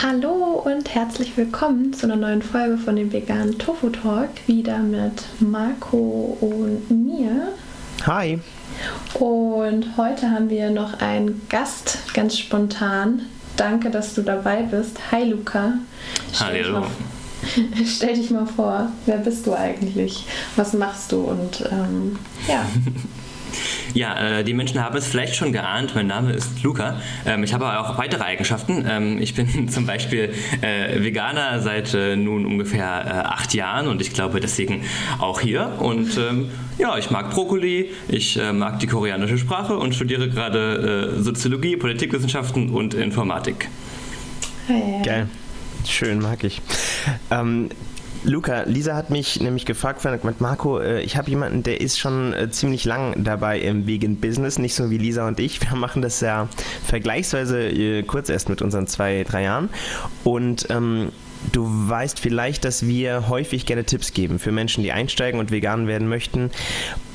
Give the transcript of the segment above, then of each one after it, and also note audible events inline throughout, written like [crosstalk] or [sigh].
Hallo und herzlich willkommen zu einer neuen Folge von dem veganen Tofu Talk. Wieder mit Marco und mir. Hi. Und heute haben wir noch einen Gast, ganz spontan. Danke, dass du dabei bist. Hi Luca. Hallo. [laughs] Stell dich mal vor, wer bist du eigentlich? Was machst du? Und ähm, ja. [laughs] Ja, äh, die Menschen haben es vielleicht schon geahnt. Mein Name ist Luca. Ähm, ich habe aber auch weitere Eigenschaften. Ähm, ich bin [laughs] zum Beispiel äh, Veganer seit äh, nun ungefähr äh, acht Jahren und ich glaube deswegen auch hier. Und ähm, ja, ich mag Brokkoli, ich äh, mag die koreanische Sprache und studiere gerade äh, Soziologie, Politikwissenschaften und Informatik. Hey. Geil. Schön, mag ich. Ähm, Luca, Lisa hat mich nämlich gefragt mit Marco, äh, ich habe jemanden, der ist schon äh, ziemlich lang dabei im Vegan Business, nicht so wie Lisa und ich. Wir [laughs] machen das ja vergleichsweise äh, kurz erst mit unseren zwei, drei Jahren. Und ähm, du weißt vielleicht, dass wir häufig gerne Tipps geben für Menschen, die einsteigen und vegan werden möchten.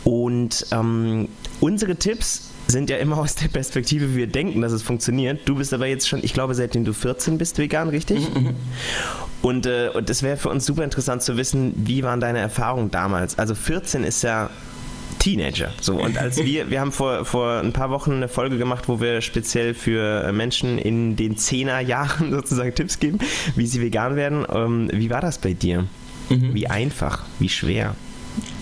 Und ähm, unsere Tipps sind ja immer [laughs] aus der Perspektive, wie wir denken, dass es funktioniert. Du bist aber jetzt schon, ich glaube, seitdem du 14 bist, vegan, richtig? Mhm. Und, äh, und es wäre für uns super interessant zu wissen, wie waren deine Erfahrungen damals? Also 14 ist ja Teenager. So, und als [laughs] wir, wir haben vor, vor ein paar Wochen eine Folge gemacht, wo wir speziell für Menschen in den 10er Jahren [laughs] sozusagen Tipps geben, wie sie vegan werden. Ähm, wie war das bei dir? Mhm. Wie einfach, wie schwer?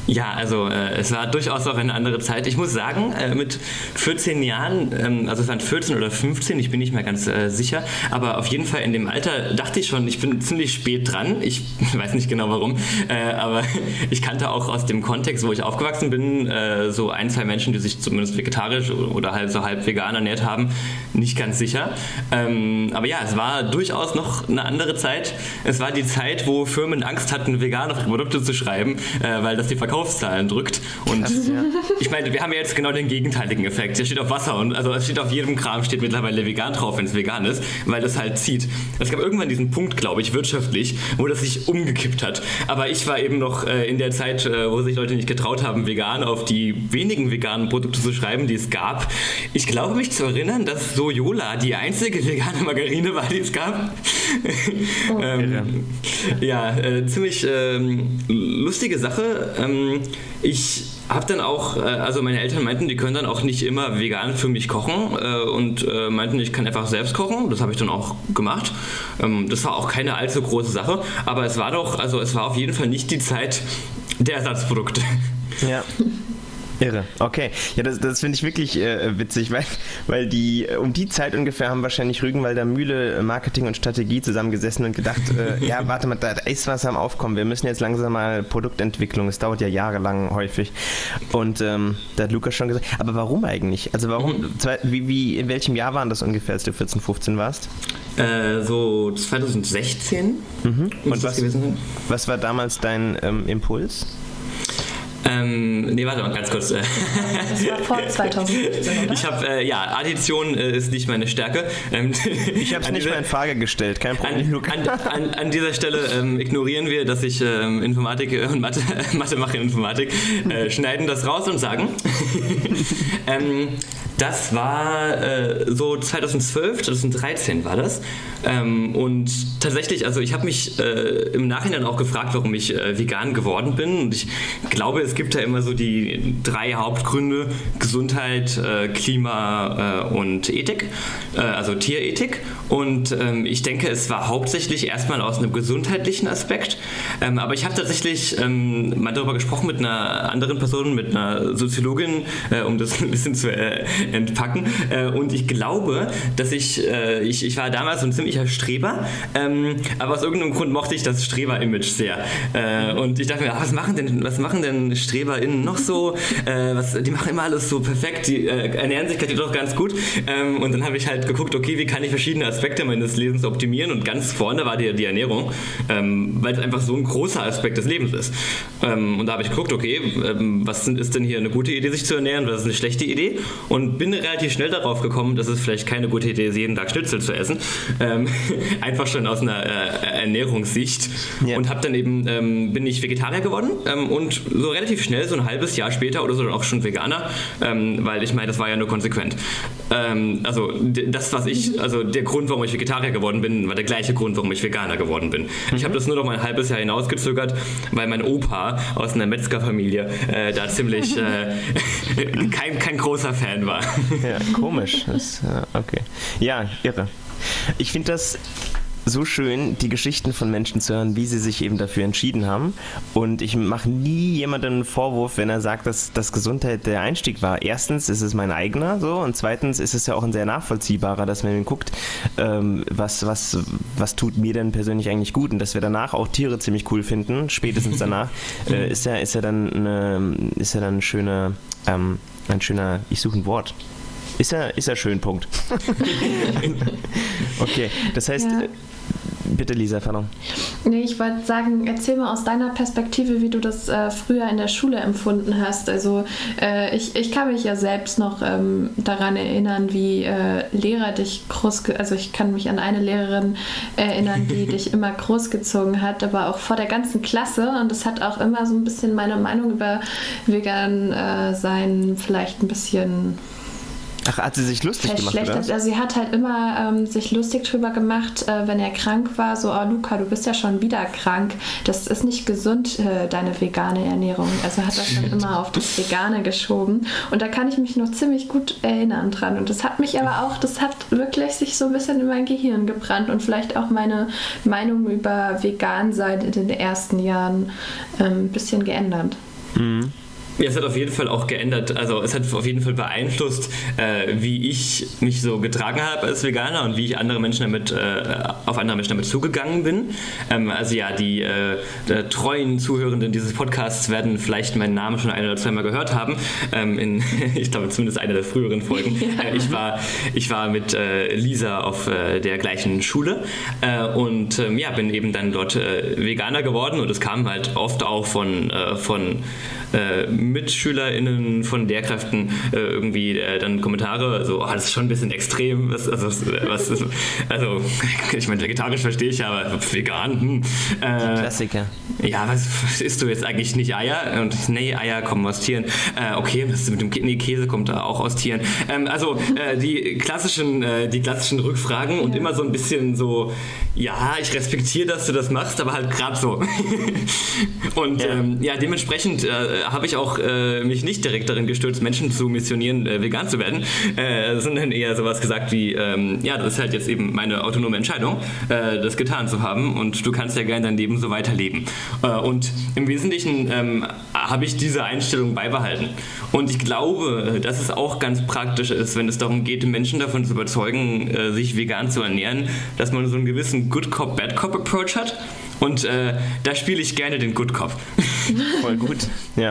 Ja, also äh, es war durchaus auch eine andere Zeit. Ich muss sagen, äh, mit 14 Jahren, ähm, also es waren 14 oder 15, ich bin nicht mehr ganz äh, sicher, aber auf jeden Fall in dem Alter dachte ich schon, ich bin ziemlich spät dran. Ich [laughs] weiß nicht genau warum, äh, aber [laughs] ich kannte auch aus dem Kontext, wo ich aufgewachsen bin, äh, so ein, zwei Menschen, die sich zumindest vegetarisch oder halb so halb vegan ernährt haben, nicht ganz sicher. Ähm, aber ja, es war durchaus noch eine andere Zeit. Es war die Zeit, wo Firmen Angst hatten, vegane Produkte zu schreiben, äh, weil das die Verkaufs Verkaufszahlen drückt. Und Krass, ja. ich meine, wir haben ja jetzt genau den gegenteiligen Effekt. Hier steht auf Wasser und also es steht auf jedem Kram steht mittlerweile vegan drauf, wenn es vegan ist, weil das halt zieht. Es gab irgendwann diesen Punkt, glaube ich, wirtschaftlich, wo das sich umgekippt hat. Aber ich war eben noch äh, in der Zeit, äh, wo sich Leute nicht getraut haben, vegan auf die wenigen veganen Produkte zu schreiben, die es gab. Ich glaube mich zu erinnern, dass Sojola die einzige vegane Margarine war, die es gab. [laughs] Oh. ähm, ja, äh, ziemlich ähm, lustige Sache. Ähm, ähm, ich habe dann auch, äh, also meine Eltern meinten, die können dann auch nicht immer vegan für mich kochen äh, und äh, meinten, ich kann einfach selbst kochen. Das habe ich dann auch gemacht. Ähm, das war auch keine allzu große Sache, aber es war doch, also es war auf jeden Fall nicht die Zeit der Ersatzprodukte. Ja. [laughs] Irre, okay. Ja, das, das finde ich wirklich äh, witzig, weil, weil die um die Zeit ungefähr haben wahrscheinlich Rügenwalder Mühle äh, Marketing und Strategie zusammengesessen und gedacht, äh, [laughs] ja, warte mal, da ist was am Aufkommen. Wir müssen jetzt langsam mal Produktentwicklung, es dauert ja jahrelang häufig. Und ähm, da hat Lukas schon gesagt, aber warum eigentlich? Also warum, mhm. wie, wie, in welchem Jahr waren das ungefähr, als du 14, 15 warst? Äh, so 2016. Mhm. Und was, was war damals dein ähm, Impuls? Ähm, nee, warte mal ganz kurz. [laughs] Das war vor 2015, oder? Ich habe, äh, ja, Addition äh, ist nicht meine Stärke. Ähm, ich habe es nicht dieser, mal in Frage gestellt, kein Problem. An, an, an, an dieser Stelle ähm, ignorieren wir, dass ich ähm, Informatik und Mathe, [laughs] Mathe mache in Informatik, äh, [laughs] schneiden das raus und sagen. Das war äh, so 2012, 2013 war das. Ähm, und tatsächlich, also ich habe mich äh, im Nachhinein auch gefragt, warum ich äh, vegan geworden bin. Und ich glaube, es gibt da immer so die drei Hauptgründe: Gesundheit, äh, Klima äh, und Ethik, äh, also Tierethik. Und ähm, ich denke, es war hauptsächlich erstmal aus einem gesundheitlichen Aspekt. Ähm, aber ich habe tatsächlich ähm, mal darüber gesprochen mit einer anderen Person, mit einer Soziologin, um das [laughs] ein bisschen zu entpacken. Äh, und ich glaube, dass ich, äh, ich, ich war damals so ein ziemlicher Streber, ähm, aber aus irgendeinem Grund mochte ich das Streber-Image sehr. Äh, und ich dachte mir, was machen denn, was machen denn StreberInnen noch so? Äh, was, die machen immer alles so perfekt, die äh, ernähren sich vielleicht doch ganz gut. Ähm, und dann habe ich halt geguckt, okay, wie kann ich verschiedene Aspekte meines Lebens optimieren? Und ganz vorne war die, die Ernährung, ähm, weil es einfach so ein großer Aspekt des Lebens ist. Ähm, und da habe ich geguckt, okay, ähm, was ist denn hier eine gute Idee, sich zu ernähren, was ist eine schlechte Idee? Und und bin relativ schnell darauf gekommen, dass es vielleicht keine gute Idee ist, jeden Tag Schnitzel zu essen. Ähm, [laughs] einfach schon aus einer äh, Ernährungssicht. Yeah. Und habe dann eben, ähm, bin ich Vegetarier geworden ähm, und so relativ schnell, so ein halbes Jahr später oder so, dann auch schon Veganer, ähm, weil ich meine, das war ja nur konsequent. Ähm, also das, was ich, also der Grund, warum ich Vegetarier geworden bin, war der gleiche Grund, warum ich Veganer geworden bin. Mhm. Ich habe das nur noch mal ein halbes Jahr hinausgezögert, weil mein Opa aus einer Metzgerfamilie äh, da ziemlich äh, [laughs] kein, kein großer Fan war. [laughs] Ja, komisch. Das, okay. Ja, irre. Ich finde das so schön, die Geschichten von Menschen zu hören, wie sie sich eben dafür entschieden haben. Und ich mache nie jemandem einen Vorwurf, wenn er sagt, dass, dass Gesundheit der Einstieg war. Erstens ist es mein eigener so und zweitens ist es ja auch ein sehr nachvollziehbarer, dass man guckt, ähm, was, was, was tut mir denn persönlich eigentlich gut und dass wir danach auch Tiere ziemlich cool finden, spätestens danach, [laughs] äh, ist ja, ist ja dann eine, ist ja dann ein schöner, ähm, ein schöner, ich suche ein Wort, ist ja, ist ja schön, Punkt. [laughs] okay, das heißt, ja. Bitte, Lisa, pardon. Nee, ich wollte sagen, erzähl mal aus deiner Perspektive, wie du das äh, früher in der Schule empfunden hast. Also äh, ich, ich kann mich ja selbst noch ähm, daran erinnern, wie äh, Lehrer dich groß, also ich kann mich an eine Lehrerin erinnern, die [laughs] dich immer großgezogen hat, aber auch vor der ganzen Klasse. Und das hat auch immer so ein bisschen meine Meinung über vegan äh, sein vielleicht ein bisschen Ach, hat sie sich lustig gemacht, oder? Also sie hat halt immer ähm, sich lustig drüber gemacht, äh, wenn er krank war, so, oh Luca, du bist ja schon wieder krank. Das ist nicht gesund, äh, deine vegane Ernährung. Also hat das dann immer auf das Vegane geschoben. Und da kann ich mich noch ziemlich gut erinnern dran. Und das hat mich aber auch, das hat wirklich sich so ein bisschen in mein Gehirn gebrannt und vielleicht auch meine Meinung über vegan sein in den ersten Jahren ähm, ein bisschen geändert. Mhm. Ja, es hat auf jeden Fall auch geändert, also es hat auf jeden Fall beeinflusst, äh, wie ich mich so getragen habe als Veganer und wie ich andere Menschen damit, äh, auf andere Menschen damit zugegangen bin. Ähm, also ja, die äh, treuen Zuhörenden dieses Podcasts werden vielleicht meinen Namen schon ein oder zweimal gehört haben. Ähm, in, [laughs] ich glaube zumindest einer der früheren Folgen. [laughs] Ja. Äh, ich, war, ich war mit äh, Lisa auf äh, der gleichen Schule und ähm, ja, bin eben dann dort Veganer geworden und es kam halt oft auch von, von MitschülerInnen von Lehrkräften äh, irgendwie äh, dann Kommentare, so, oh, das ist schon ein bisschen extrem. Was, also, was ist, also, [laughs] ich meine, vegetarisch verstehe ich, aber vegan. Hm. Äh, Klassiker. Ja, was, was isst du jetzt eigentlich nicht Eier? Und nee, Eier kommen aus Tieren. Äh, okay, was ist mit dem nee, Käse kommt da auch aus Tieren. Ähm, also äh, die klassischen, die klassischen Rückfragen und immer so ein bisschen so, ja, ich respektiere, dass du das machst, aber halt gerade so. [laughs] und ja, ähm, ja dementsprechend habe ich auch äh, mich nicht direkt darin gestürzt, Menschen zu missionieren, äh, vegan zu werden, äh, sondern eher sowas gesagt wie, ähm, ja, das ist halt jetzt eben meine autonome Entscheidung, äh, das getan zu haben und du kannst ja gerne dein Leben so weiterleben. Äh, und im Wesentlichen ähm, habe ich diese Einstellung beibehalten. Und ich glaube, dass es auch ganz praktisch ist, wenn es darum geht, Menschen davon zu überzeugen, äh, sich vegan zu ernähren, dass man so einen gewissen Good Cop, Bad Cop Approach hat. Und äh, da spiele ich gerne den Good Cop. Voll gut, [laughs] ja.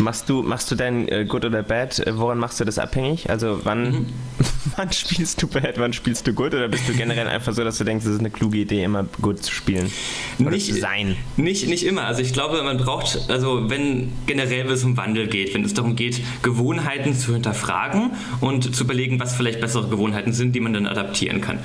Machst du, machst du dein äh, Good oder Bad, äh, woran machst du das abhängig? Also wann, mhm. [laughs] wann spielst du Bad, wann spielst du Good oder bist du generell einfach so, dass du denkst, es ist eine kluge Idee, immer Good zu spielen? Oder nicht, sein? Nicht, nicht immer. Also ich glaube, man braucht, also wenn generell es um Wandel geht, wenn es darum geht, Gewohnheiten zu hinterfragen und zu überlegen, was vielleicht bessere Gewohnheiten sind, die man dann adaptieren kann,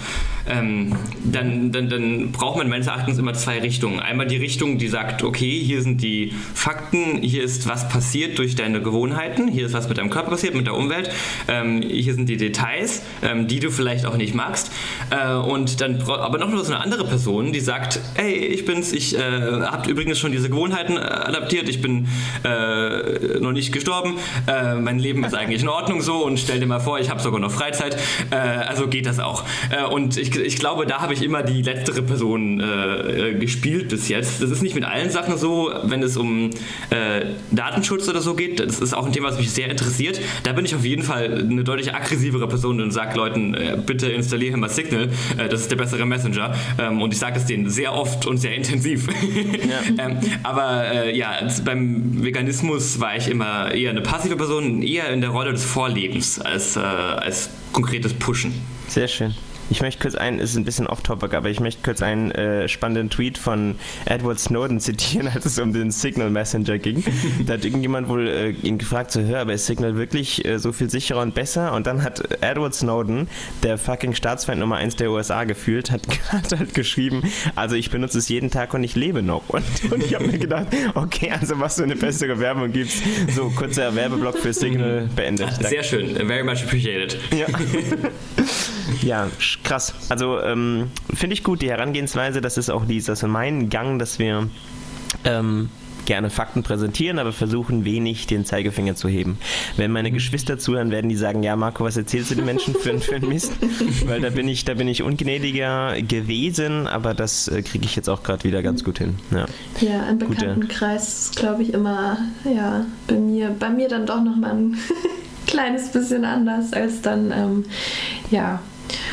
ähm, dann, dann, dann braucht man meines Erachtens immer zwei Richtungen. Einmal die Richtung, die sagt, okay, hier sind die Fakten, hier ist was passiert durch deine Gewohnheiten, hier ist was mit deinem Körper passiert, mit der Umwelt, ähm, hier sind die Details, ähm, die du vielleicht auch nicht magst. Äh, und dann aber noch so eine andere Person, die sagt, hey, ich bin's, ich äh, habe übrigens schon diese Gewohnheiten äh, adaptiert, ich bin äh, noch nicht gestorben, äh, mein Leben ist eigentlich in Ordnung so und stell dir mal vor, ich habe sogar noch Freizeit, äh, also geht das auch. und ich, ich glaube, da habe ich immer die letztere Person gespielt bis jetzt. Das ist nicht mit allen Sachen so, wenn es um Datenschutz oder so geht, das ist auch ein Thema, was mich sehr interessiert. Da bin ich auf jeden Fall eine deutlich aggressivere Person und sage Leuten, äh, bitte installiere mal Signal, äh, das ist der bessere Messenger. Ähm, und ich sage es denen sehr oft und sehr intensiv. [laughs] Ja. ähm, aber äh, ja, beim Veganismus war ich immer eher eine passive Person, eher in der Rolle des Vorlebens als, als konkretes Pushen. Sehr schön. Ich möchte kurz einen, ist ein bisschen off-topic, aber ich möchte kurz einen äh, spannenden Tweet von Edward Snowden zitieren, [laughs] als es um den Signal Messenger ging. da hat irgendjemand wohl äh, ihn gefragt, so, hör, aber ist Signal wirklich äh, so viel sicherer und besser? Und dann hat Edward Snowden, der fucking Staatsfeind Nummer 1 der USA gefühlt, hat, [laughs] hat halt geschrieben, also ich benutze es jeden Tag und ich lebe noch. [laughs] Und, und ich habe mir gedacht, okay, also was für eine bessere Werbung gibt's. So, kurzer Werbeblock für Signal beendet. Sehr schön, very much appreciated. Ja. Ja, krass. Also ähm, finde ich gut, die Herangehensweise, das ist auch dieser, so mein Gang, dass wir ähm, gerne Fakten präsentieren, aber versuchen wenig den Zeigefinger zu heben. Wenn meine Geschwister zuhören, werden die sagen, ja Marco, was erzählst du den Menschen für, für einen Mist? [laughs] Weil da bin ich, da bin ich ungnädiger gewesen, aber das äh, kriege ich jetzt auch gerade wieder ganz gut hin. Ja, ja im Bekanntenkreis ist, glaube ich, immer, ja, bei mir, bei mir dann doch nochmal ein [laughs] kleines bisschen anders als dann, ähm, ja,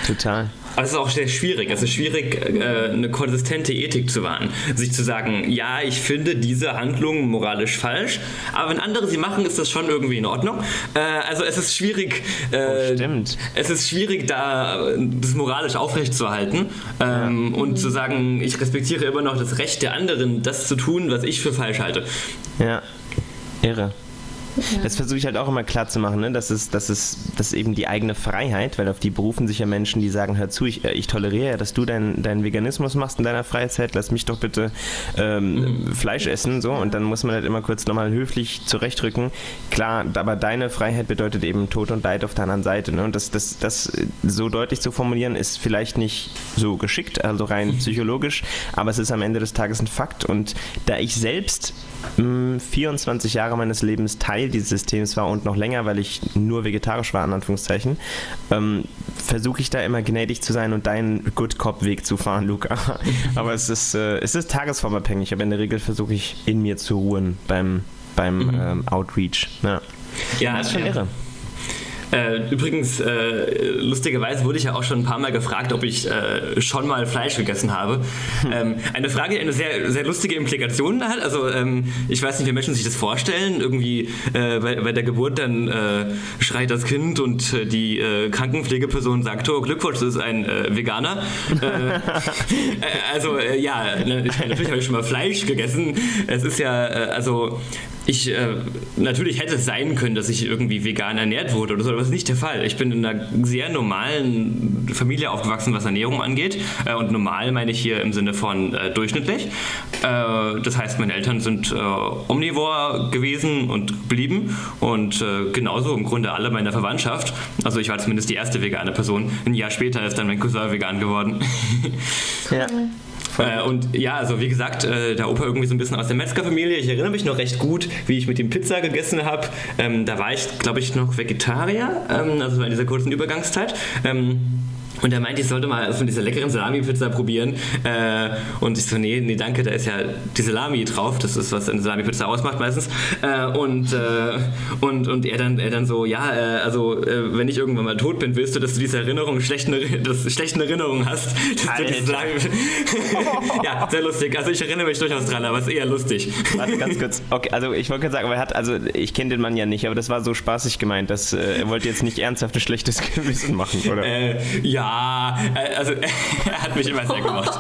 Total. Aber es ist auch sehr schwierig. Es ist schwierig, äh, eine konsistente Ethik zu wahren. Sich zu sagen, ja, ich finde diese Handlung moralisch falsch, aber wenn andere sie machen, ist das schon irgendwie in Ordnung. Äh, also es ist schwierig. Äh, oh, stimmt. Es ist schwierig, da das moralisch aufrechtzuerhalten ähm, ja. und zu sagen, ich respektiere immer noch das Recht der anderen, das zu tun, was ich für falsch halte. Ja, irre. Das versuche ich halt auch immer klar zu machen, ne? das, ist, das, ist, das ist eben die eigene Freiheit, weil auf die berufen sich ja Menschen, die sagen, hör zu, ich, äh, ich toleriere ja, dass du deinen dein Veganismus machst in deiner Freizeit, lass mich doch bitte ähm, mhm. Fleisch essen, so, und dann muss man halt immer kurz nochmal höflich zurechtrücken. Klar, aber deine Freiheit bedeutet eben Tod und Leid auf der anderen Seite, ne? und das, das, das so deutlich zu formulieren, ist vielleicht nicht so geschickt, also rein psychologisch, aber es ist am Ende des Tages ein Fakt und da ich selbst 24 Jahre meines Lebens Teil dieses Systems war und noch länger, weil ich nur vegetarisch war, in Anführungszeichen, ähm, versuche ich da immer gnädig zu sein und deinen Good Cop-Weg zu fahren, Luca. [laughs] Aber es ist, äh, es ist tagesformabhängig, aber in der Regel versuche ich in mir zu ruhen beim, beim mhm. ähm, Outreach. Ja. Ja, das ist schon irre. Äh, übrigens, äh, lustigerweise wurde ich ja auch schon ein paar Mal gefragt, ob ich äh, schon mal Fleisch gegessen habe. Ähm, eine Frage, die eine sehr, sehr lustige Implikation hat. Also ähm, ich weiß nicht, wie Menschen sich das vorstellen. Irgendwie äh, bei, bei, der Geburt dann äh, schreit das Kind und äh, die Krankenpflegeperson sagt, oh Glückwunsch, das ist ein Veganer. [laughs] also ja, ne, ich, natürlich habe ich schon mal Fleisch gegessen. Es ist ja, also ich, äh, natürlich hätte es sein können, dass ich irgendwie vegan ernährt wurde oder so, aber das ist nicht der Fall. Ich bin in einer sehr normalen Familie aufgewachsen, was Ernährung angeht. Äh, und normal meine ich hier im Sinne von äh, durchschnittlich. Äh, das heißt, meine Eltern sind äh, omnivor gewesen und blieben und äh, genauso im Grunde alle meiner Verwandtschaft. Also ich war zumindest die erste vegane Person. Ein Jahr später ist dann mein Cousin vegan geworden. [laughs] ja. Äh, und ja, also wie gesagt, äh, der Opa irgendwie so ein bisschen aus der Metzgerfamilie. Ich erinnere mich noch recht gut, wie ich mit ihm Pizza gegessen habe. Ähm, da war ich, glaube ich, noch Vegetarier, ähm, also in dieser kurzen Übergangszeit. Ähm, und er meinte, ich sollte mal von dieser leckeren Salami-Pizza probieren. Äh, und ich so, nee, nee, danke, da ist ja die Salami drauf. Das ist, was eine Salami-Pizza ausmacht meistens. Äh, und, äh, und, und er dann, er dann so, ja, äh, also äh, wenn ich irgendwann mal tot bin, willst du, dass du diese Erinnerung, schlechten, dass, schlechten Erinnerungen hast. [laughs] [laughs] ja, sehr lustig. Also ich erinnere mich durchaus dran, aber es ist eher lustig. Warte, ganz kurz. Okay, also ich wollte gerade sagen, aber er hat, also ich kenne den Mann ja nicht, aber das war so spaßig gemeint, dass äh, er wollte jetzt nicht ernsthaft ein schlechtes [laughs] Gewissen machen, oder? ja, äh, also [laughs] er hat mich immer sehr gemacht.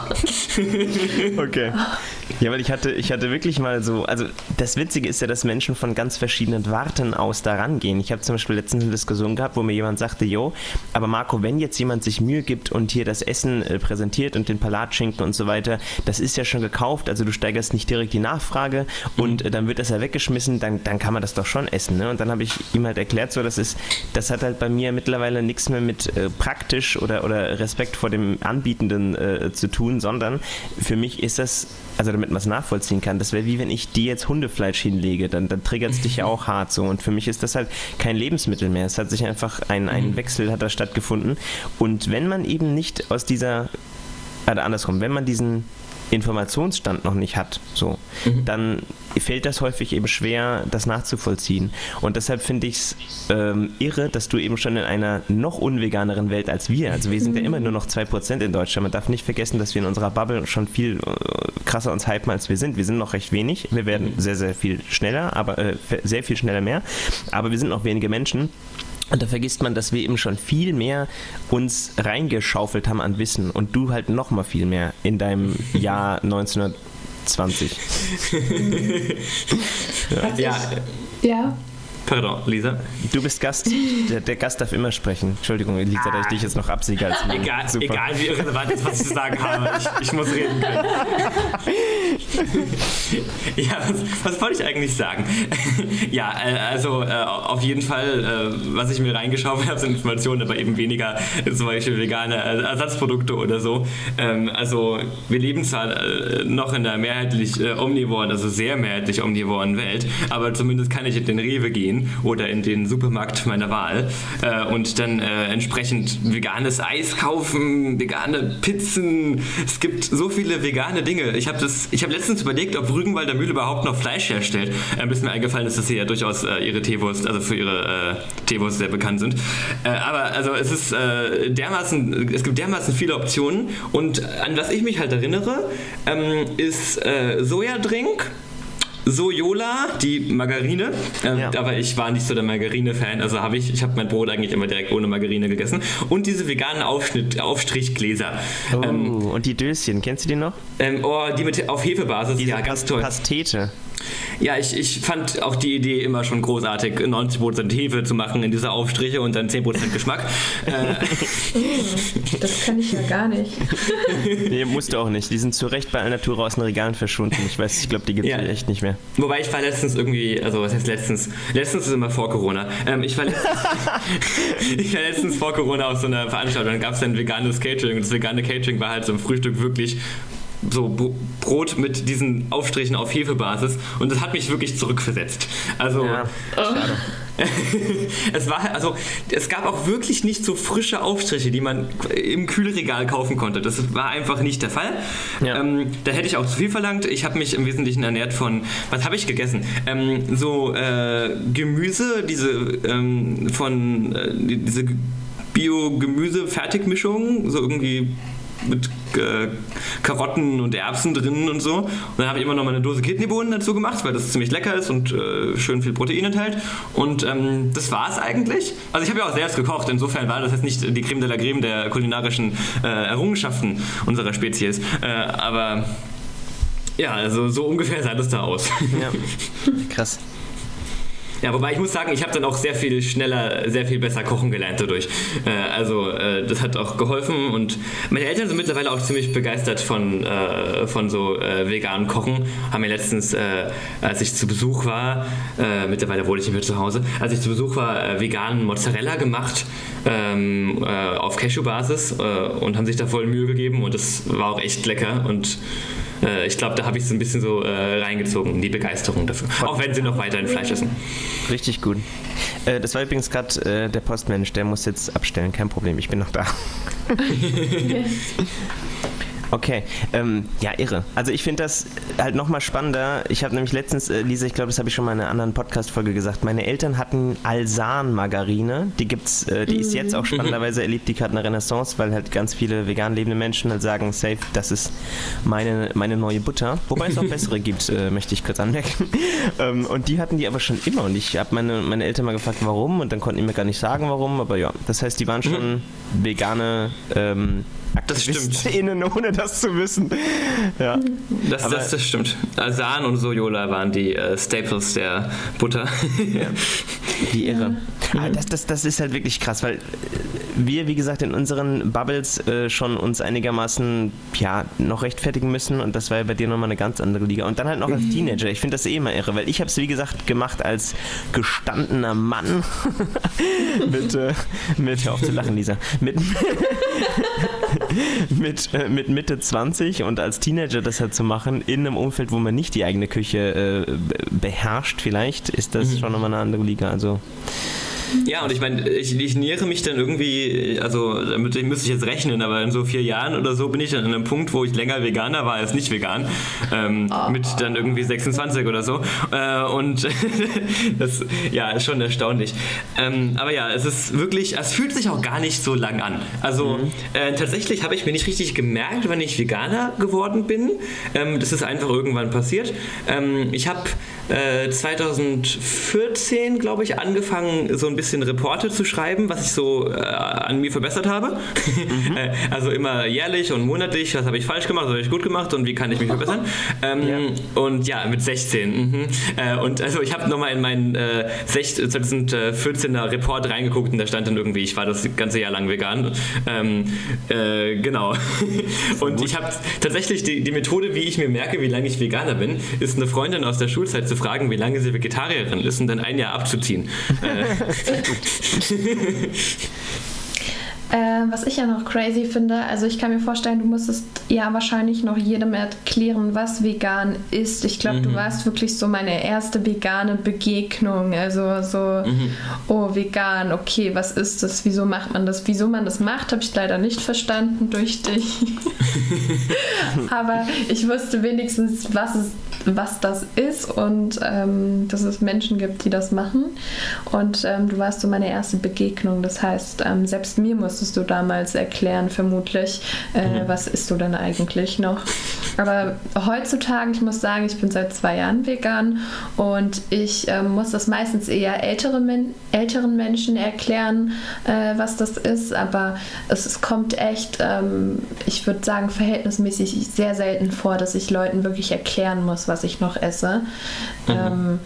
okay. [laughs] Ja, weil ich hatte, ich hatte wirklich mal so, also das Witzige ist ja, dass Menschen von ganz verschiedenen Warten aus da rangehen. Ich habe zum Beispiel letztens eine Diskussion gehabt, wo mir jemand sagte, jo, aber Marco, wenn jetzt jemand sich Mühe gibt und hier das Essen äh, präsentiert und den Palatschinken und so weiter, das ist ja schon gekauft, also du steigerst nicht direkt die Nachfrage und äh, dann wird das ja weggeschmissen, dann, dann kann man das doch schon essen. Ne? Und dann habe ich ihm halt erklärt, so, das ist, das hat halt bei mir mittlerweile nichts mehr mit äh, praktisch oder, oder Respekt vor dem Anbietenden äh, zu tun, sondern für mich ist das also damit man es nachvollziehen kann, das wäre wie wenn ich dir jetzt Hundefleisch hinlege, dann, dann triggert es dich ja auch hart so. Und für mich ist das halt kein Lebensmittel mehr. Es hat sich einfach ein, ein mhm. Wechsel hat da stattgefunden. Und wenn man eben nicht aus dieser, oder also andersrum, wenn man diesen Informationsstand noch nicht hat, so, mhm. dann fällt das häufig eben schwer, das nachzuvollziehen. Und deshalb finde ich es ähm, irre, dass du eben schon in einer noch unveganeren Welt als wir, also wir sind ja immer nur noch [laughs] 2% in Deutschland, man darf nicht vergessen, dass wir in unserer Bubble schon viel äh, krasser uns hypen, als wir sind. Wir sind noch recht wenig, wir werden mhm. sehr, sehr viel schneller, aber äh, sehr viel schneller mehr, aber wir sind noch wenige Menschen. Und da vergisst man, dass wir eben schon viel mehr uns reingeschaufelt haben an Wissen und du halt noch mal viel mehr in deinem [laughs] Jahr 1920. [laughs] ja. ja. ja. Pardon, Lisa? Du bist Gast. Der, der, Gast darf immer sprechen. Entschuldigung, Lisa, dass ich dich jetzt noch absiege als egal, egal, wie irrelevant ist, was ich zu sagen habe. Ich, ich muss reden können. [laughs] ja, was, was, wollte ich eigentlich sagen? [laughs] ja, äh, also äh, auf jeden Fall, äh, was ich mir reingeschaut habe, sind Informationen, aber eben weniger zum Beispiel vegane Ersatzprodukte oder so. Ähm, also wir leben zwar noch in einer mehrheitlich omnivoren, also sehr mehrheitlich omnivoren Welt, aber zumindest kann ich in den Rewe gehen oder in den Supermarkt meiner Wahl äh, und dann äh, entsprechend veganes Eis kaufen, vegane Pizzen. Es gibt so viele vegane Dinge. Ich habe hab letztens überlegt, ob Rügenwalder Mühle überhaupt noch Fleisch herstellt. Ein bisschen mir eingefallen ist, dass sie ja durchaus äh, ihre Teewurst, also für ihre äh, Teewurst sehr bekannt sind. Äh, aber also es ist äh, dermaßen, es gibt dermaßen viele Optionen und an was ich mich halt erinnere, ähm, ist Sojadrink Sojola, die Margarine. Ähm, ja. Aber ich war nicht so der Margarine-Fan, also habe ich, ich habe mein Brot eigentlich immer direkt ohne Margarine gegessen. Und diese veganen Aufschnitt, Aufstrichgläser. Oh, ähm, und die Döschen, kennst du die noch? Ähm, oh, die mit auf Hefebasis, diese ja, ganz toll. Pastete. Ja, ich, ich fand auch die Idee immer schon großartig, 90% Hefe zu machen in diese Aufstriche und dann 10% Geschmack. [laughs] das kann ich ja gar nicht. nee, musst du auch nicht. Die sind zu Recht bei Alnatura aus den Regalen verschwunden. Ich weiß, ich glaube, die gibt es ja. echt nicht mehr. Wobei ich war letztens irgendwie, also was heißt letztens? Letztens ist immer vor Corona. Ähm, ich, war letztens, [laughs] [laughs] ich war letztens vor Corona auf so einer Veranstaltung, dann gab es ein veganes Catering und das vegane Catering war halt zum Frühstück wirklich so Brot mit diesen Aufstrichen auf Hefebasis und das hat mich wirklich zurückversetzt. Also ja, [laughs] es war also es gab auch wirklich nicht so frische Aufstriche, die man im Kühlregal kaufen konnte. Das war einfach nicht der Fall. Ja. Ähm, da hätte ich auch zu viel verlangt. Ich habe mich im Wesentlichen ernährt von was habe ich gegessen? Ähm, so äh, Gemüse, diese ähm, von äh, diese Bio-Gemüse-Fertigmischung, so irgendwie mit äh, Karotten und Erbsen drin und so. Und dann habe ich immer noch mal eine Dose Kidneybohnen dazu gemacht, weil das ziemlich lecker ist und äh, schön viel Protein enthält. Und ähm, das war es eigentlich. Also ich habe ja auch selbst gekocht, insofern war das jetzt nicht die Creme de la Creme der kulinarischen äh, Errungenschaften unserer Spezies. Äh, aber ja, also so ungefähr sah das da aus. Ja, [laughs] krass. Ja, wobei ich muss sagen, ich habe dann auch sehr viel schneller, sehr viel besser kochen gelernt dadurch. Äh, also äh, das hat auch geholfen und meine Eltern sind mittlerweile auch ziemlich begeistert von, äh, von so äh, veganen Kochen. Haben mir letztens, äh, als ich zu Besuch war, äh, mittlerweile wohne ich nicht mehr zu Hause, als ich zu Besuch war, veganen Mozzarella gemacht ähm, auf Cashew-Basis und haben sich da voll Mühe gegeben und das war auch echt lecker und äh, ich glaube, da habe ich es ein bisschen so äh, reingezogen, die Begeisterung dafür. Auch wenn sie noch weiterhin Fleisch essen. Richtig gut. Äh, das war übrigens gerade äh, der Postmensch, der muss jetzt abstellen, kein Problem, ich bin noch da. [laughs] [laughs] Okay, ähm, ja, irre. Also ich finde das halt nochmal spannender. Ich habe nämlich letztens, äh, Lisa, ich glaube, das habe ich schon mal in einer anderen Podcast-Folge gesagt, meine Eltern hatten Alsan-Margarine. Die gibt's, äh, die mhm. ist jetzt auch spannenderweise, erlebt die gerade eine Renaissance, weil halt ganz viele vegan lebende Menschen halt sagen, safe, das ist meine, meine neue Butter. Wobei es auch [laughs] bessere gibt, äh, möchte ich kurz anmerken. [laughs] ähm, und die hatten die aber schon immer. Und ich habe meine, meine Eltern mal gefragt, warum. Und dann konnten die mir gar nicht sagen, warum. Aber ja, das heißt, die waren schon mhm. vegane ähm, das stimmt. Innen, ohne das zu wissen. Ja. Das, das, das stimmt. Asan und Sojola waren die äh, Staples der Butter. Ja. Wie irre. Ja. Das, das, das ist halt wirklich krass, weil wir, wie gesagt, in unseren Bubbles äh, schon uns einigermaßen ja, noch rechtfertigen müssen und das war ja bei dir nochmal eine ganz andere Liga. Und dann halt noch als mhm. Teenager. Ich finde das eh immer irre, weil ich habe es, wie gesagt, gemacht als gestandener Mann [laughs] mit, äh, mit, hör auf zu lachen, Lisa, mit, [laughs] [laughs] mit, äh, mit Mitte 20 und als Teenager das halt zu machen, in einem Umfeld, wo man nicht die eigene Küche äh, beherrscht, vielleicht, ist das mhm. schon nochmal eine andere Liga. Also ja, und ich meine, ich, ich nähere mich dann irgendwie, also damit müsste ich jetzt rechnen, aber in so vier Jahren oder so bin ich dann an einem Punkt, wo ich länger Veganer war als nicht vegan. Ähm, oh. Mit dann irgendwie 26 oder so. Äh, und [laughs] das ja, ist schon erstaunlich. Ähm, aber ja, es ist wirklich, es fühlt sich auch gar nicht so lang an. Also mhm. äh, tatsächlich habe ich mir nicht richtig gemerkt, wann ich Veganer geworden bin. Ähm, das ist einfach irgendwann passiert. Ähm, ich habe äh, 2014, glaube ich, angefangen, so ein bisschen Reporte zu schreiben, was ich so äh, an mir verbessert habe. Mhm. [laughs] Äh, also immer jährlich und monatlich, was habe ich falsch gemacht, was habe ich gut gemacht und wie kann ich mich verbessern. Ähm, ja. Und ja, mit 16. Mhm. Äh, und also ich habe nochmal in meinen 2014er Report reingeguckt und da stand dann irgendwie, ich war das ganze Jahr lang vegan. Ähm, genau. [laughs] und ich habe tatsächlich die, die Methode, wie ich mir merke, wie lange ich Veganer bin, ist eine Freundin aus der Schulzeit zu fragen, wie lange sie Vegetarierin ist und dann ein Jahr abzuziehen. [laughs] [laughs] Äh, was ich ja noch crazy finde, also ich kann mir vorstellen, du musstest ja wahrscheinlich noch jedem erklären, was vegan ist. Ich glaube, mhm. du warst wirklich so meine erste vegane Begegnung. Also so, mhm. oh, vegan, okay, was ist das? Wieso macht man das? Wieso man das macht, habe ich leider nicht verstanden durch dich. [laughs] Aber ich wusste wenigstens, was, es, was das ist und ähm, dass es Menschen gibt, die das machen. Und ähm, du warst so meine erste Begegnung. Das heißt, ähm, selbst mir musste musstest du damals erklären, vermutlich, äh, mhm. was isst du denn eigentlich noch. Aber heutzutage, ich muss sagen, ich bin seit zwei Jahren vegan und ich äh, muss das meistens eher ältere Men älteren Menschen erklären, äh, was das ist. Aber es, es kommt echt, ähm, ich würde sagen, verhältnismäßig sehr selten vor, dass ich Leuten wirklich erklären muss, was ich noch esse. Mhm. Ähm,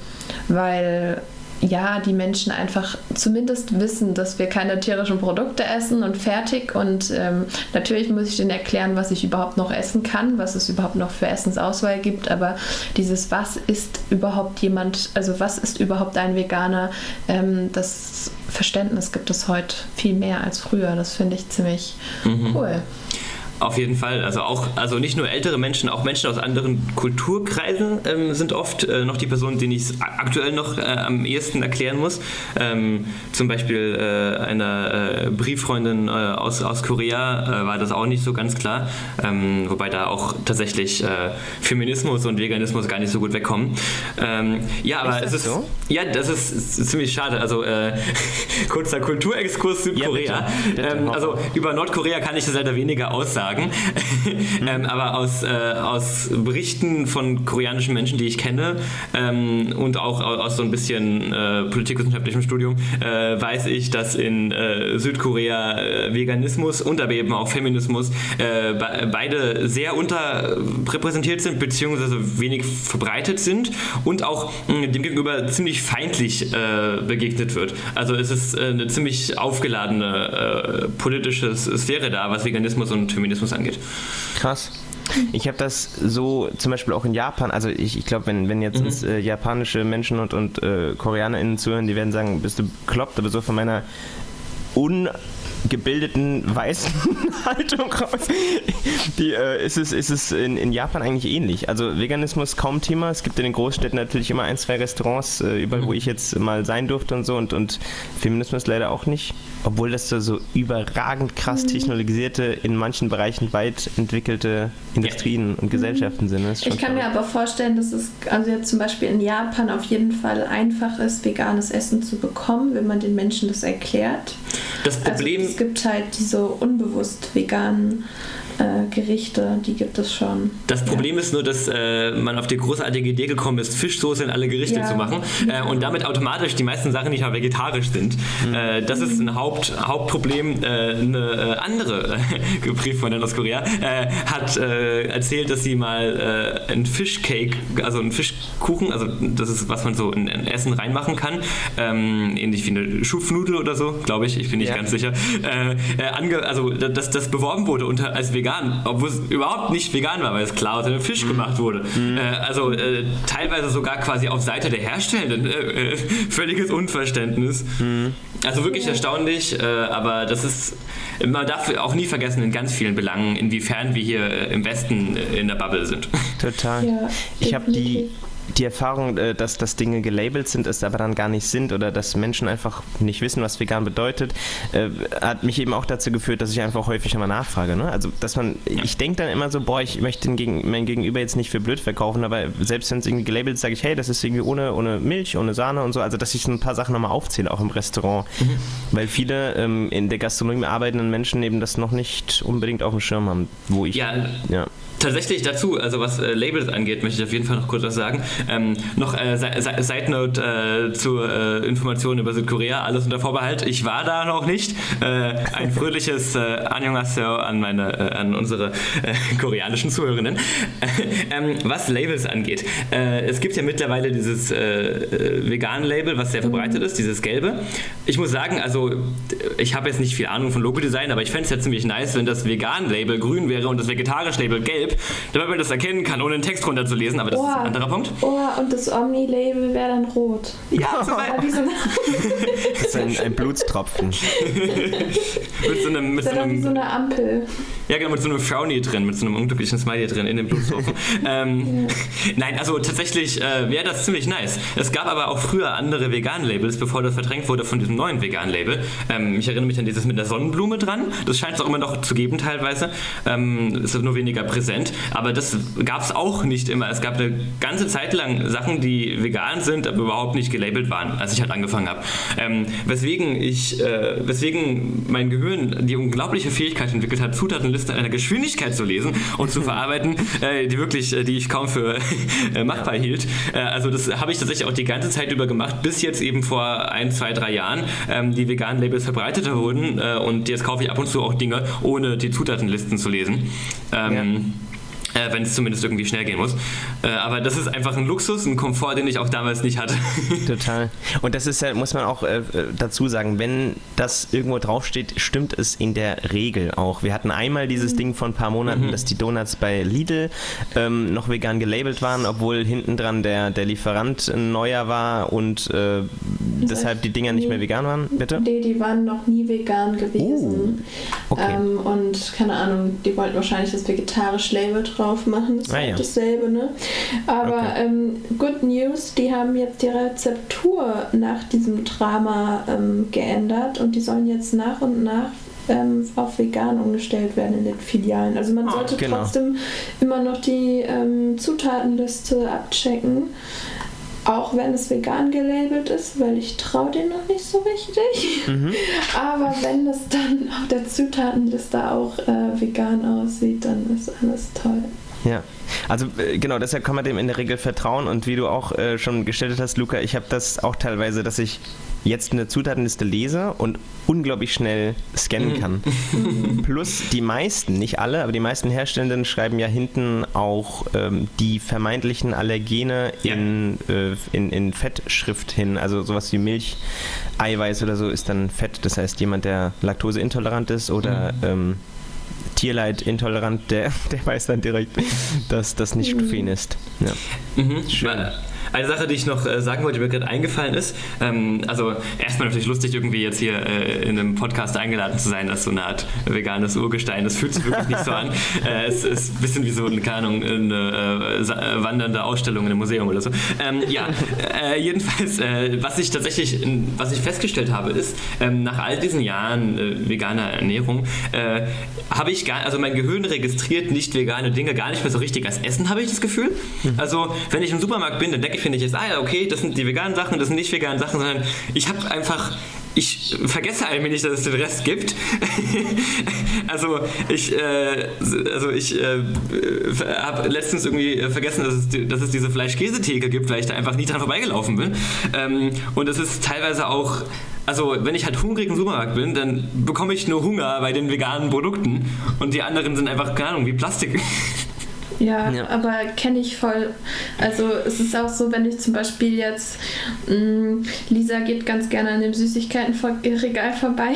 weil ja, die Menschen einfach zumindest wissen, dass wir keine tierischen Produkte essen und fertig. Und ähm, natürlich muss ich denen erklären, was ich überhaupt noch essen kann, was es überhaupt noch für Essensauswahl gibt. Aber dieses, was ist überhaupt jemand, also was ist überhaupt ein Veganer, ähm, das Verständnis gibt es heute viel mehr als früher. Das finde ich ziemlich mhm. cool. Auf jeden Fall. Also auch, also nicht nur ältere Menschen, auch Menschen aus anderen Kulturkreisen ähm, sind oft äh, noch die Personen, denen ich es aktuell noch äh, am ehesten erklären muss. Ähm, zum Beispiel äh, einer äh, Brieffreundin äh, aus, aus Korea äh, war das auch nicht so ganz klar. Ähm, wobei da auch tatsächlich Feminismus und Veganismus gar nicht so gut wegkommen. Ähm, ja, aber ist es ist. So? Ja, das ist, ist ziemlich schade. Also [laughs] kurzer Kulturexkurs Südkorea. Ja, bitte, bitte, ähm, also über Nordkorea kann ich das leider weniger aussagen sagen. Mhm. ähm, aber aus, äh, aus Berichten von koreanischen Menschen, die ich kenne ähm, und auch aus so ein bisschen äh, politikwissenschaftlichem Studium, äh, weiß ich, dass in äh, Südkorea äh, Veganismus und aber eben auch Feminismus äh, be beide sehr unterrepräsentiert sind, beziehungsweise wenig verbreitet sind und auch demgegenüber ziemlich feindlich begegnet wird. Also es ist eine ziemlich aufgeladene politische Sphäre da, was Veganismus und Feminismus Feminismus angeht. Krass. Ich habe das so zum Beispiel auch in Japan, also ich, ich glaube, wenn, wenn jetzt mhm. uns, äh, japanische Menschen und, und äh, KoreanerInnen zuhören, die werden sagen, bist du bekloppt, aber so von meiner un gebildeten weißen Haltung [laughs] raus. Die, äh, ist es, ist es in, in Japan eigentlich ähnlich. Also Veganismus kaum Thema. Es gibt in den Großstädten natürlich immer ein, zwei Restaurants, äh, überall, wo mhm. ich jetzt mal sein durfte und so. Und, und Feminismus leider auch nicht. Obwohl das so, so überragend krass mhm. technologisierte, in manchen Bereichen weit entwickelte Industrien ja. und Gesellschaften mhm. sind. Ich kann mir aber vorstellen, dass es also jetzt zum Beispiel in Japan auf jeden Fall einfach ist, veganes Essen zu bekommen, wenn man den Menschen das erklärt. Das Problem. Also es gibt halt diese unbewusst veganen äh, Gerichte, die gibt es schon. Das Problem ja. ist nur, dass äh, man auf die großartige Idee gekommen ist, Fischsoße in alle Gerichte ja. zu machen äh, und damit automatisch die meisten Sachen nicht mal vegetarisch sind. Mhm. Äh, das ist ein Haupt, Hauptproblem. Äh, eine äh, andere [laughs] Brieffreundin aus Korea hat erzählt, dass sie mal ein Fischcake, also einen Fischkuchen, also das ist, was man so in, in Essen reinmachen kann, ähm, ähnlich wie eine Schupfnudel oder so, glaube ich, ich bin nicht ja. ganz sicher, also dass das beworben wurde unter, als vegan vegan, obwohl es überhaupt nicht vegan war, weil es klar aus einem Fisch mhm. gemacht wurde. Mhm. Äh, also äh, teilweise sogar quasi auf Seite der Herstellenden. Äh, äh [laughs] völliges Unverständnis. Mhm. Also wirklich erstaunlich, äh, aber das ist, man darf auch nie vergessen in ganz vielen Belangen, inwiefern wir hier äh, im Westen in der Bubble sind. Total. Ja, ich habe die die Erfahrung, äh, dass, dass Dinge gelabelt sind, es aber dann gar nicht sind oder dass Menschen einfach nicht wissen, was vegan bedeutet, äh, hat mich eben auch dazu geführt, dass ich einfach häufig immer nachfrage. Ne? Also, dass man, ich denke dann immer so, boah, ich möchte den mein Gegenüber jetzt nicht für blöd verkaufen, aber selbst wenn es irgendwie gelabelt ist, sage ich, hey, das ist irgendwie ohne, ohne Milch, ohne Sahne und so. Also, dass ich so ein paar Sachen nochmal aufzähle, auch im Restaurant. Mhm. Weil viele ähm, in der Gastronomie arbeitenden Menschen eben das noch nicht unbedingt auf dem Schirm haben, wo ich. Ja, ja Tatsächlich dazu, also was äh, Labels angeht, möchte ich auf jeden Fall noch kurz was sagen. Ähm, noch äh, Side Note äh, zur äh, Information über Südkorea, alles unter Vorbehalt. Ich war da noch nicht. Äh, ein fröhliches äh, Annyeonghaseyo an meine, äh, an unsere koreanischen Zuhörerinnen. ähm, was Labels angeht, es gibt ja mittlerweile dieses veganen Label, was sehr verbreitet ist, dieses gelbe. Ich muss sagen, also ich habe jetzt nicht viel Ahnung von Logo-Design, aber ich fände es ja ziemlich nice, wenn das vegan Label grün wäre und das vegetarische Label gelb gelb, damit man das erkennen kann, ohne den Text runterzulesen. Aber das oh, ist ein anderer Punkt. Oh, und das Omni-Label wäre dann rot. Ja, zum Beispiel. So das ist ein, ein Blutstropfen. [laughs] mit so einem, mit so einem, so eine Ampel. Ja, genau, mit so einem Frowny drin, mit so einem unglücklichen Smiley drin in dem Blutstropfen. [laughs] ähm. Nein, also tatsächlich äh, wäre das ziemlich nice. Es gab aber auch früher andere Vegan-Labels, bevor das verdrängt wurde von diesem neuen Vegan-Label. Ähm, ich erinnere mich an dieses mit der Sonnenblume dran. Das scheint es auch immer noch zu geben teilweise. Ähm, ist nur weniger präsent. Aber das gab es auch nicht immer. Es gab eine ganze Zeit lang Sachen, die vegan sind, aber überhaupt nicht gelabelt waren, als ich halt angefangen habe. Ähm, weswegen ich, äh, weswegen mein Gehirn die unglaubliche Fähigkeit entwickelt hat, In einer Geschwindigkeit zu lesen und zu verarbeiten, [laughs] äh, die wirklich, äh, die ich kaum für äh, machbar hielt. Äh, also das habe ich tatsächlich auch die ganze Zeit über gemacht, bis jetzt eben vor ein, zwei, drei Jahren ähm, die veganen Labels verbreiteter wurden äh, und jetzt kaufe ich ab und zu auch Dinge, ohne die Zutatenlisten zu lesen. Ähm, ja äh, wenn es zumindest irgendwie schnell gehen muss. Äh, aber das ist einfach ein Luxus, ein Komfort, den ich auch damals nicht hatte. [laughs] Total. Und das ist ja, muss man auch äh, dazu sagen, wenn das irgendwo draufsteht, stimmt es in der Regel auch. Wir hatten einmal dieses mhm. Ding vor ein paar Monaten, mhm. dass die Donuts bei Lidl ähm, noch vegan gelabelt waren, obwohl hinten dran der, der Lieferant ein neuer war und äh, deshalb die Dinger nicht mehr vegan waren, bitte? Nee, die waren noch nie vegan gewesen. Uh, okay. Ähm, und keine Ahnung, die wollten wahrscheinlich das vegetarische Label drauf drauf machen. Das ist ah, halt ja. dasselbe, ne? Aber okay. ähm, Good News, die haben jetzt die Rezeptur nach diesem Drama ähm, geändert und die sollen jetzt nach und nach ähm, auf vegan umgestellt werden in den Filialen. Also man ah, sollte genau. trotzdem immer noch die ähm, Zutatenliste abchecken. Auch wenn es vegan gelabelt ist, weil ich traue den noch nicht so richtig. Mhm. [laughs] Aber wenn es dann auf der Zutatenliste auch äh, vegan aussieht, dann ist alles toll. Ja, also äh, genau, deshalb kann man dem in der Regel vertrauen und wie du auch äh, schon gestellt hast, Luca, ich habe das auch teilweise, dass ich jetzt eine Zutatenliste lese und unglaublich schnell scannen mhm. kann. [laughs] Plus die meisten, nicht alle, aber die meisten Herstellenden schreiben ja hinten auch ähm, die vermeintlichen Allergene ja. in, äh, in, in Fettschrift hin. Also sowas wie Milch, Eiweiß oder so ist dann Fett. Das heißt, jemand, der laktoseintolerant ist oder mhm. ähm, Tierleid intolerant, der, [laughs] der weiß dann direkt, dass das nicht mhm. für ihn ist. Ja. Mhm. Schön. Eine Sache, die ich noch äh, sagen wollte, die mir gerade eingefallen ist, ähm, also erstmal natürlich lustig, irgendwie jetzt hier äh, in einem Podcast eingeladen zu sein, als so eine Art veganes Urgestein. Das fühlt sich wirklich nicht so an. [laughs] Äh, es ist ein bisschen wie so, eine, keine Ahnung, eine äh, wandernde Ausstellung in einem Museum oder so. Ähm, ja, [laughs] äh, jedenfalls, äh, was ich tatsächlich, was ich festgestellt habe, ist, ähm, nach all diesen Jahren veganer Ernährung, habe ich gar, also mein Gehirn registriert nicht vegane Dinge gar nicht mehr so richtig als Essen, habe ich das Gefühl. Mhm. Also, wenn ich im Supermarkt bin, dann denke ich finde ich jetzt, ah ja, okay, das sind die veganen Sachen, das sind nicht veganen Sachen, sondern ich habe einfach ich vergesse allmählich, dass es den Rest gibt. [laughs] also ich, äh, also ich äh, habe letztens irgendwie vergessen, dass es, dass es diese Fleisch-Käsetheke gibt, weil ich da einfach nie dran vorbeigelaufen bin. Ähm, und es ist teilweise auch also wenn ich halt hungrig im Supermarkt bin, dann bekomme ich nur Hunger bei den veganen Produkten und die anderen sind einfach, keine Ahnung, wie Plastik. [laughs] Ja, ja. aber kenne ich voll. Also es ist auch so, wenn ich zum Beispiel jetzt, mh, mm, Lisa geht ganz gerne an dem Süßigkeitenregal vorbei.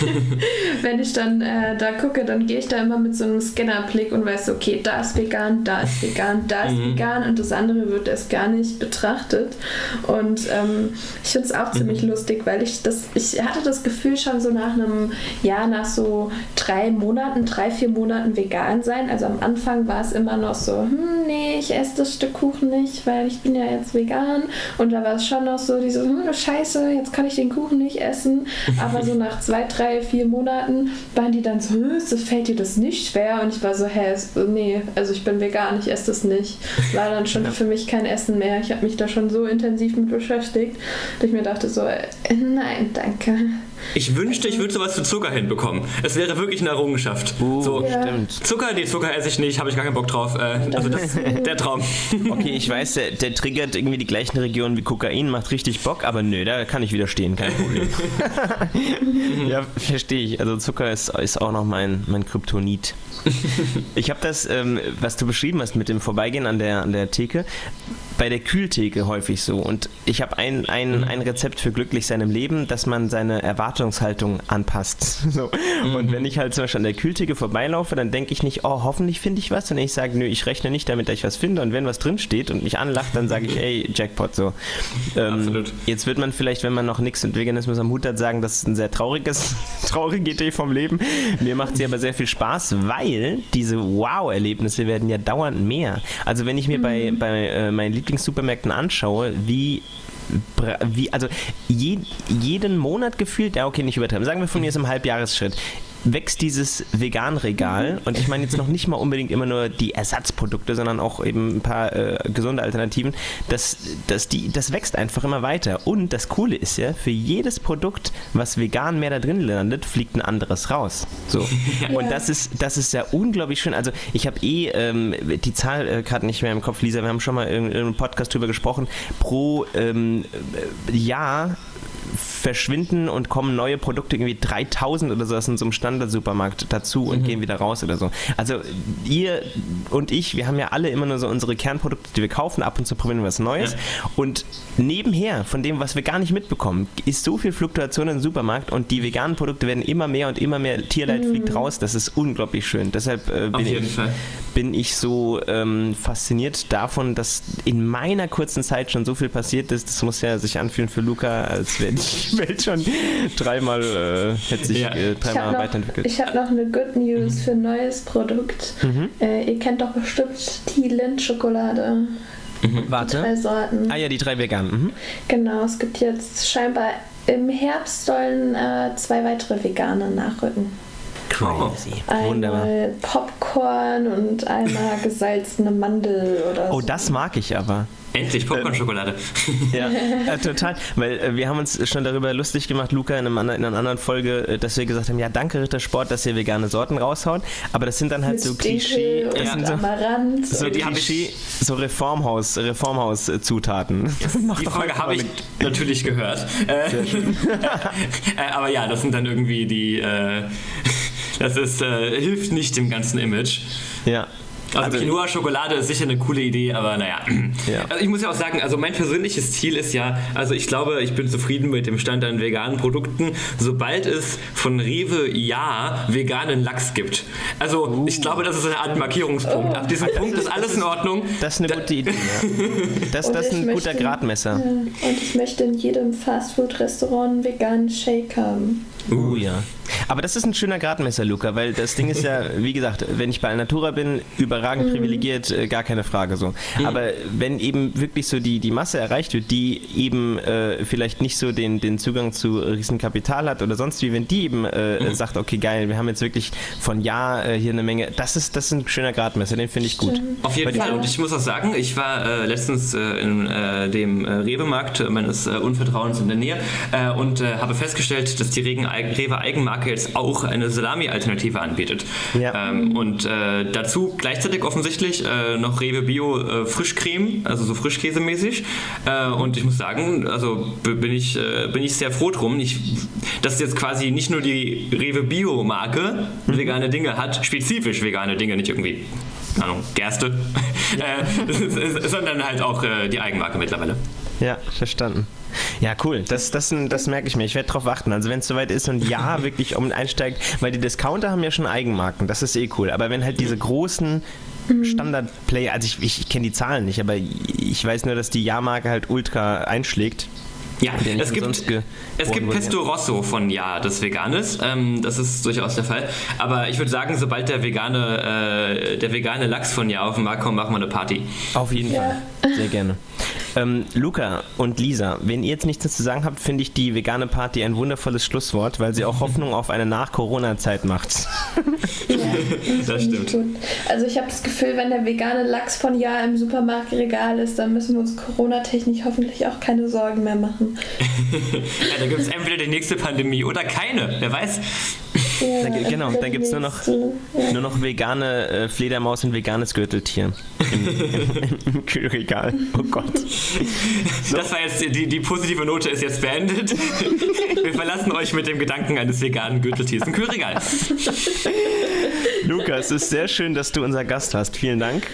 [laughs] [laughs] wenn ich dann äh, da gucke, dann gehe ich da immer mit so einem Scannerblick und weiß, okay, da ist vegan, da ist vegan, da ist mhm. vegan und das andere wird erst gar nicht betrachtet. Und ähm, ich finde es auch mhm. ziemlich lustig, weil ich das, ich hatte das Gefühl schon so nach einem Jahr, nach so drei Monaten, drei, vier Monaten vegan sein. Also am Anfang war es immer noch so, hm, nee, ich esse das Stück Kuchen nicht, weil ich bin ja jetzt vegan. Und da war es schon noch so, diese, hm, scheiße, jetzt kann ich den Kuchen nicht essen. Aber so nach zwei, drei, vier Monaten waren die dann so, hm, so fällt dir das nicht schwer? Und ich war so, hä, nee, also ich bin vegan, ich esse das nicht. War dann schon für mich kein Essen mehr. Ich habe mich da schon so intensiv mit beschäftigt, dass ich mir dachte so, äh, nein, danke. Ich wünschte, ich würde sowas zu Zucker hinbekommen. Es wäre wirklich eine Errungenschaft. Uh, so, Ja. stimmt. Zucker, nee, Zucker esse ich nicht, habe ich gar keinen Bock drauf. Äh, also das [laughs] der Traum. Okay, ich weiß, der, der triggert irgendwie die gleichen Regionen wie Kokain, macht richtig Bock, aber nö, da kann ich widerstehen, kein Problem. [laughs] ja, verstehe ich. Also Zucker ist, ist auch noch mein, mein Kryptonit. Ich habe das, ähm, was du beschrieben hast mit dem Vorbeigehen an der, an der Theke, bei der Kühltheke häufig so. Und ich habe ein, ein, ein Rezept für glücklich sein im Leben, dass man seine Erwartungshaltung anpasst. [laughs] So. Und wenn ich halt zum Beispiel an der Kühltheke vorbeilaufe, dann denke ich nicht, oh, hoffentlich finde ich was. Und ich sage, nö, ich rechne nicht damit, dass ich was finde. Und wenn was drin steht und mich anlacht, dann sage ich, ey, Jackpot so. Ähm, Absolut. Jetzt wird man vielleicht, wenn man noch nichts mit Veganismus am Hut hat, sagen, das ist ein sehr trauriges, [laughs] traurige Idee vom Leben. Mir macht sie aber sehr viel Spaß, weil diese Wow-Erlebnisse werden ja dauernd mehr. Also wenn ich mir bei, bei äh, meinen Lieblingssupermärkten anschaue, wie wie, also je, jeden Monat gefühlt, ja okay, nicht übertreiben, sagen wir von mir ist im Halbjahresschritt, wächst dieses Vegan-Regal und ich meine jetzt noch nicht mal unbedingt immer nur die Ersatzprodukte, sondern auch eben ein paar äh, gesunde Alternativen, das, das, die, das wächst einfach immer weiter. Und das Coole ist ja, für jedes Produkt, was vegan mehr da drin landet, fliegt ein anderes raus. So. Und das ist, das ist ja unglaublich schön. Also ich habe eh ähm, die Zahl äh, gerade nicht mehr im Kopf, Lisa, wir haben schon mal in, in einem Podcast drüber gesprochen, pro ähm, äh, Jahr verschwinden und kommen neue Produkte, irgendwie 3000 oder sowas in so einem Standard-Supermarkt dazu und gehen wieder raus oder so. Also ihr und ich, wir haben ja alle immer nur so unsere Kernprodukte, die wir kaufen, ab und zu probieren wir was Neues. Und nebenher von dem, was wir gar nicht mitbekommen, ist so viel Fluktuation im Supermarkt und die veganen Produkte werden immer mehr und immer mehr Tierleid fliegt raus. Das ist unglaublich schön. Deshalb äh, bin, ich, bin ich so ähm, fasziniert davon, dass in meiner kurzen Zeit schon so viel passiert ist. Das muss ja sich anfühlen für Luca, als wäre die Welt schon dreimal, äh, hätte sich Ja. äh, Ich dreimal habe noch, weiterentwickelt. ich hab noch eine Good News für ein neues Produkt. Mhm. Äh, ihr kennt doch bestimmt die Lindt-Schokolade. Drei Warte. Sorten. Ah ja, die drei veganen. Mhm. Genau, es gibt jetzt scheinbar im Herbst sollen äh, zwei weitere vegane nachrücken. Crazy. Wunderbar. Einmal Popcorn und einmal gesalzene Mandel oder Oh, so. das mag ich aber. Endlich Popcorn-Schokolade. [laughs] Ja, äh, total. Weil äh, wir haben uns schon darüber lustig gemacht, Luca, in, einem, andern- in einer anderen Folge, äh, dass wir gesagt haben, ja, danke Rittersport, dass ihr vegane Sorten raushaut. Aber das sind dann halt Mit so Klischee, das sind so, Amaranth. so Klischee, so Reformhaus, Reformhaus-Zutaten. [laughs] Die Folge habe ich natürlich gehört. [laughs] Äh, äh, aber ja, das sind dann irgendwie die. Äh, das ist, äh, hilft nicht dem ganzen Image. Ja. Also, Quinoa-Schokolade ist sicher eine coole Idee, aber naja. Ja. Also ich muss ja auch sagen, also mein persönliches Ziel ist ja, also ich glaube, ich bin zufrieden mit dem Stand an veganen Produkten, sobald es von Rewe ja veganen Lachs gibt. Also ich glaube, das ist eine Art Markierungspunkt. Ab diesem Punkt ist alles in Ordnung. Das ist eine Da- gute Idee. Ja. [laughs] Das, das ist ein guter möchte- Gradmesser. Ja, und ich möchte in jedem Fastfood-Restaurant einen veganen Shake haben. Uh, ja. Aber das ist ein schöner Gradmesser, Luca, weil das Ding ist ja, [laughs] wie gesagt, wenn ich bei Alnatura bin, überragend privilegiert, äh, gar keine Frage so. Aber wenn eben wirklich so die, die Masse erreicht wird, die eben äh, vielleicht nicht so den, den Zugang zu Riesenkapital hat oder sonst wie, wenn die eben äh, sagt, okay, geil, wir haben jetzt wirklich von Ja äh, hier eine Menge, das ist, das ist ein schöner Gradmesser, den finde ich gut. Auf jeden Fall. Und ich muss auch sagen, ich war äh, letztens äh, in äh, dem äh, Rewe-Markt meines äh, Unvertrauens in der Nähe äh, und äh, habe festgestellt, dass die Regen Rewe-Eigenmarke jetzt auch eine Salami-Alternative anbietet. Ja. Ähm, und äh, dazu gleichzeitig offensichtlich äh, noch Rewe Bio äh, Frischcreme, also so Frischkäsemäßig. Äh, und ich muss sagen, also bin ich, äh, bin ich sehr froh drum. Ich, dass jetzt quasi nicht nur die Rewe Bio-Marke vegane Dinge hat, spezifisch vegane Dinge, nicht irgendwie Ahnung, Gerste, [laughs] äh, sondern halt auch äh, die Eigenmarke mittlerweile. Ja, verstanden. Ja, cool. Das, das, das merke ich mir. Ich werde darauf achten. Also wenn es soweit ist und ja, [laughs] wirklich um einsteigt, weil die Discounter haben ja schon Eigenmarken, das ist eh cool. Aber wenn halt diese großen Standard-Player, also ich, ich kenne die Zahlen nicht, aber ich weiß nur, dass die Ja-Marke halt ultra einschlägt. Ja, es gibt, es gibt Pesto Rosso von Ja, das Veganes. Ähm, das ist durchaus der Fall. Aber ich würde sagen, sobald der vegane, äh, der vegane Lachs von Ja auf den Markt kommt, machen wir eine Party. Auf jeden Ja. Fall. Sehr gerne. Ähm, Luca und Lisa, wenn ihr jetzt nichts zu sagen habt, finde ich die vegane Party ein wundervolles Schlusswort, weil sie auch [laughs] Hoffnung auf eine Nach-Corona-Zeit macht. ja, das, das stimmt. Gut. Also ich habe das Gefühl, wenn der vegane Lachs von Jahr im Supermarktregal ist, dann müssen wir uns Corona-technisch hoffentlich auch keine Sorgen mehr machen. [laughs] ja, da gibt es entweder die nächste Pandemie oder keine, wer weiß. Ja, dann, genau, dann gibt es nur noch, ja. nur noch vegane äh, Fledermaus und veganes Gürteltier im, [laughs] im, im, Kühlregal. Oh Gott. So. [laughs] Das war jetzt, die, die positive Note ist jetzt beendet. [laughs] Wir verlassen euch mit dem Gedanken eines veganen Gürteltiers im Kühlregal. Lukas, es ist sehr schön, dass du unser Gast hast. Vielen Dank.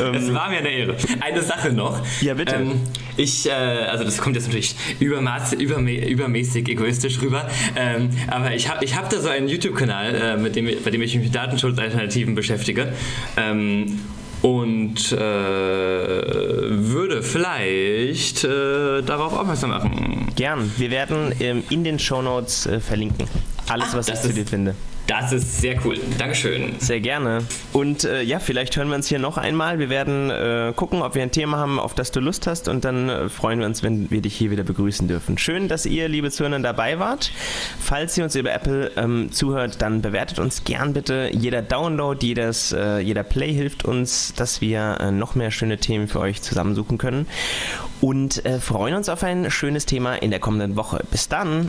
Ähm, es war mir eine Ehre. Eine Sache noch. Ja, bitte. Ähm, ich, äh, also das kommt jetzt natürlich übermaß, übermä übermäßig egoistisch rüber, ähm, aber ich habe ich hab da so einen YouTube-Kanal, äh, mit dem, bei dem ich mich mit Datenschutzalternativen beschäftige. Ähm, und äh, würde vielleicht äh, darauf aufmerksam machen. Gern. Wir werden ähm, in den Shownotes äh, verlinken. Alles, Ach, was ich zu dir finde. Das ist sehr cool. Dankeschön. Sehr gerne. Und äh, ja, vielleicht hören wir uns hier noch einmal. Wir werden äh, gucken, ob wir ein Thema haben, auf das du Lust hast. Und dann äh, freuen wir uns, wenn wir dich hier wieder begrüßen dürfen. Schön, dass ihr, liebe Zuhörer, dabei wart. Falls ihr uns über Apple ähm, zuhört, dann bewertet uns gern bitte. Jeder Download, jedes, äh, jeder Play hilft uns, dass wir äh, noch mehr schöne Themen für euch zusammensuchen können. Und äh, freuen uns auf ein schönes Thema in der kommenden Woche. Bis dann.